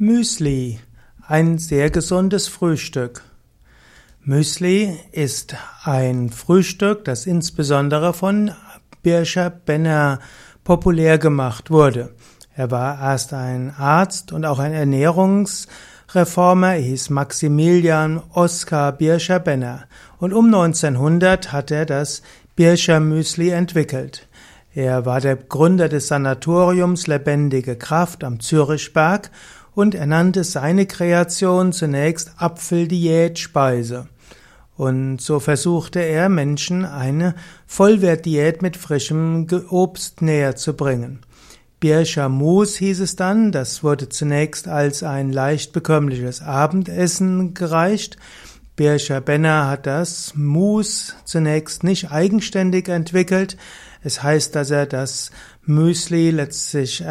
Müsli, ein sehr gesundes Frühstück. Müsli ist ein Frühstück, das insbesondere von Birscher Benner populär gemacht wurde. Er war erst ein Arzt und auch ein Ernährungsreformer, er hieß Maximilian Oskar Birscher Benner und um 1900 hat er das Birscher Müsli entwickelt. Er war der Gründer des Sanatoriums Lebendige Kraft am Zürichberg und er nannte seine Kreation zunächst Apfeldiät-Speise. Und so versuchte er Menschen eine Vollwertdiät mit frischem Obst näher zu bringen. Birscher Mus hieß es dann, das wurde zunächst als ein leicht bekömmliches Abendessen gereicht. Birscher Benner hat das Mus zunächst nicht eigenständig entwickelt. Es heißt, dass er das Müsli letztlich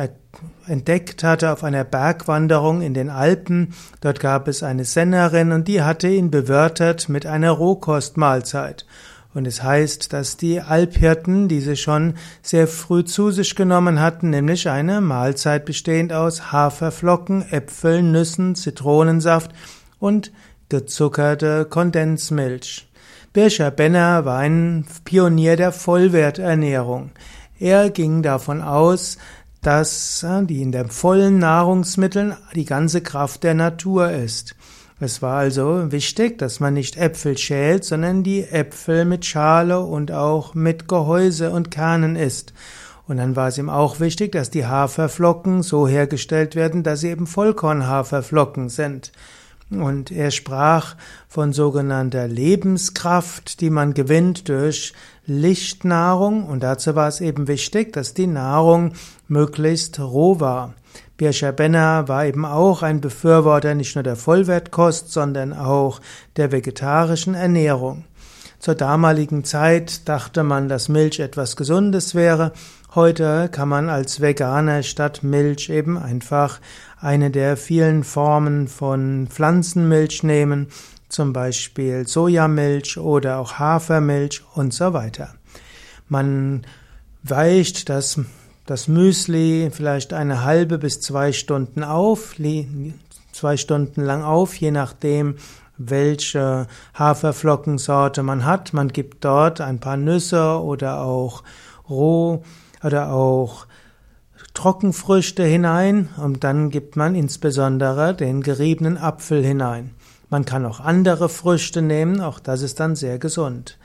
entdeckt hatte auf einer Bergwanderung in den Alpen. Dort gab es eine Sennerin und die hatte ihn bewirtet mit einer Rohkostmahlzeit. Und es heißt, dass die Alphirten diese schon sehr früh zu sich genommen hatten, nämlich eine Mahlzeit bestehend aus Haferflocken, Äpfeln, Nüssen, Zitronensaft und gezuckerte Kondensmilch. Birscher Benner war ein Pionier der Vollwerternährung. Er ging davon aus, dass äh, die in den vollen Nahrungsmitteln die ganze Kraft der Natur ist. Es war also wichtig, dass man nicht Äpfel schält, sondern die Äpfel mit Schale und auch mit Gehäuse und Kernen isst. Und dann war es ihm auch wichtig, dass die Haferflocken so hergestellt werden, dass sie eben Vollkornhaferflocken sind. Und er sprach von sogenannter Lebenskraft, die man gewinnt durch Lichtnahrung. Und dazu war es eben wichtig, dass die Nahrung möglichst roh war. Birscher Benner war eben auch ein Befürworter nicht nur der Vollwertkost, sondern auch der vegetarischen Ernährung. Zur damaligen Zeit dachte man, dass Milch etwas Gesundes wäre. Heute kann man als Veganer statt Milch eben einfach eine der vielen Formen von Pflanzenmilch nehmen, zum Beispiel Sojamilch oder auch Hafermilch und so weiter. Man weicht das, das Müsli vielleicht eine halbe bis zwei Stunden auf, zwei Stunden lang auf, je nachdem, welche Haferflockensorte man hat. Man gibt dort ein paar Nüsse oder auch roh oder auch Trockenfrüchte hinein und dann gibt man insbesondere den geriebenen Apfel hinein. Man kann auch andere Früchte nehmen, auch das ist dann sehr gesund.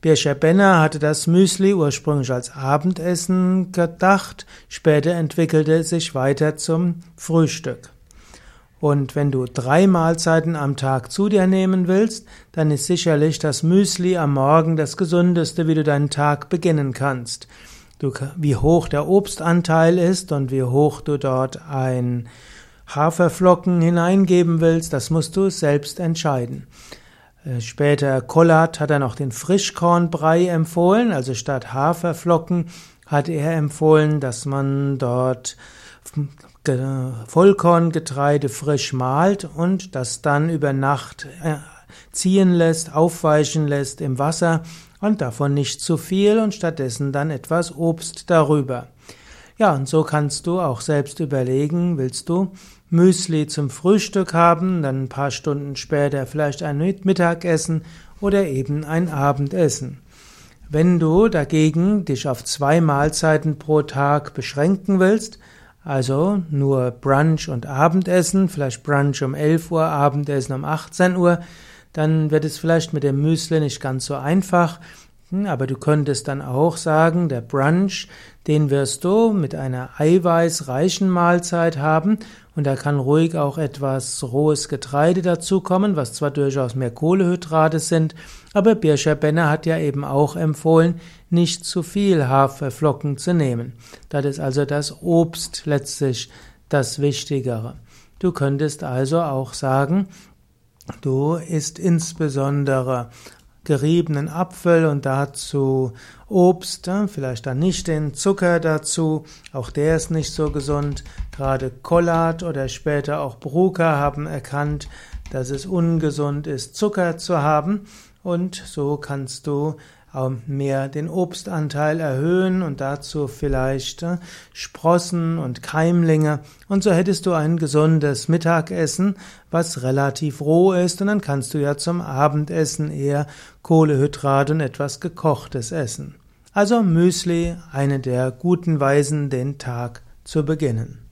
Birscher Benner hatte das Müsli ursprünglich als Abendessen gedacht, später entwickelte es sich weiter zum Frühstück. Und wenn du drei Mahlzeiten am Tag zu dir nehmen willst, dann ist sicherlich das Müsli am Morgen das gesundeste, wie du deinen Tag beginnen kannst. Du, wie hoch der Obstanteil ist und wie hoch du dort ein Haferflocken hineingeben willst, das musst du selbst entscheiden. Äh, später Kollat hat er noch den Frischkornbrei empfohlen, also statt Haferflocken hat er empfohlen, dass man dort Vollkorngetreide frisch mahlt und das dann über Nacht äh, ziehen lässt, aufweichen lässt im Wasser und davon nicht zu viel und stattdessen dann etwas Obst darüber. Ja, und so kannst du auch selbst überlegen, willst du Müsli zum Frühstück haben, dann ein paar Stunden später vielleicht ein Mittagessen oder eben ein Abendessen. Wenn du dagegen dich auf zwei Mahlzeiten pro Tag beschränken willst, also nur Brunch und Abendessen, vielleicht Brunch um 11 Uhr, Abendessen um 18 Uhr, dann wird es vielleicht mit dem Müsli nicht ganz so einfach. Aber du könntest dann auch sagen, der Brunch, den wirst du mit einer eiweißreichen Mahlzeit haben und da kann ruhig auch etwas rohes Getreide dazukommen, was zwar durchaus mehr Kohlehydrate sind, aber Birscher Benner hat ja eben auch empfohlen, nicht zu viel Haferflocken zu nehmen. Das ist also das Obst letztlich das Wichtigere. Du könntest also auch sagen, du isst insbesondere geriebenen Apfel und dazu Obst, vielleicht dann nicht den Zucker dazu, auch der ist nicht so gesund. Gerade Kollat oder später auch Brucker haben erkannt, dass es ungesund ist, Zucker zu haben und so kannst du mehr den Obstanteil erhöhen und dazu vielleicht äh, Sprossen und Keimlinge. Und so hättest du ein gesundes Mittagessen, was relativ roh ist. Und dann kannst du ja zum Abendessen eher Kohlehydrate und etwas gekochtes essen. Also Müsli, eine der guten Weisen, den Tag zu beginnen.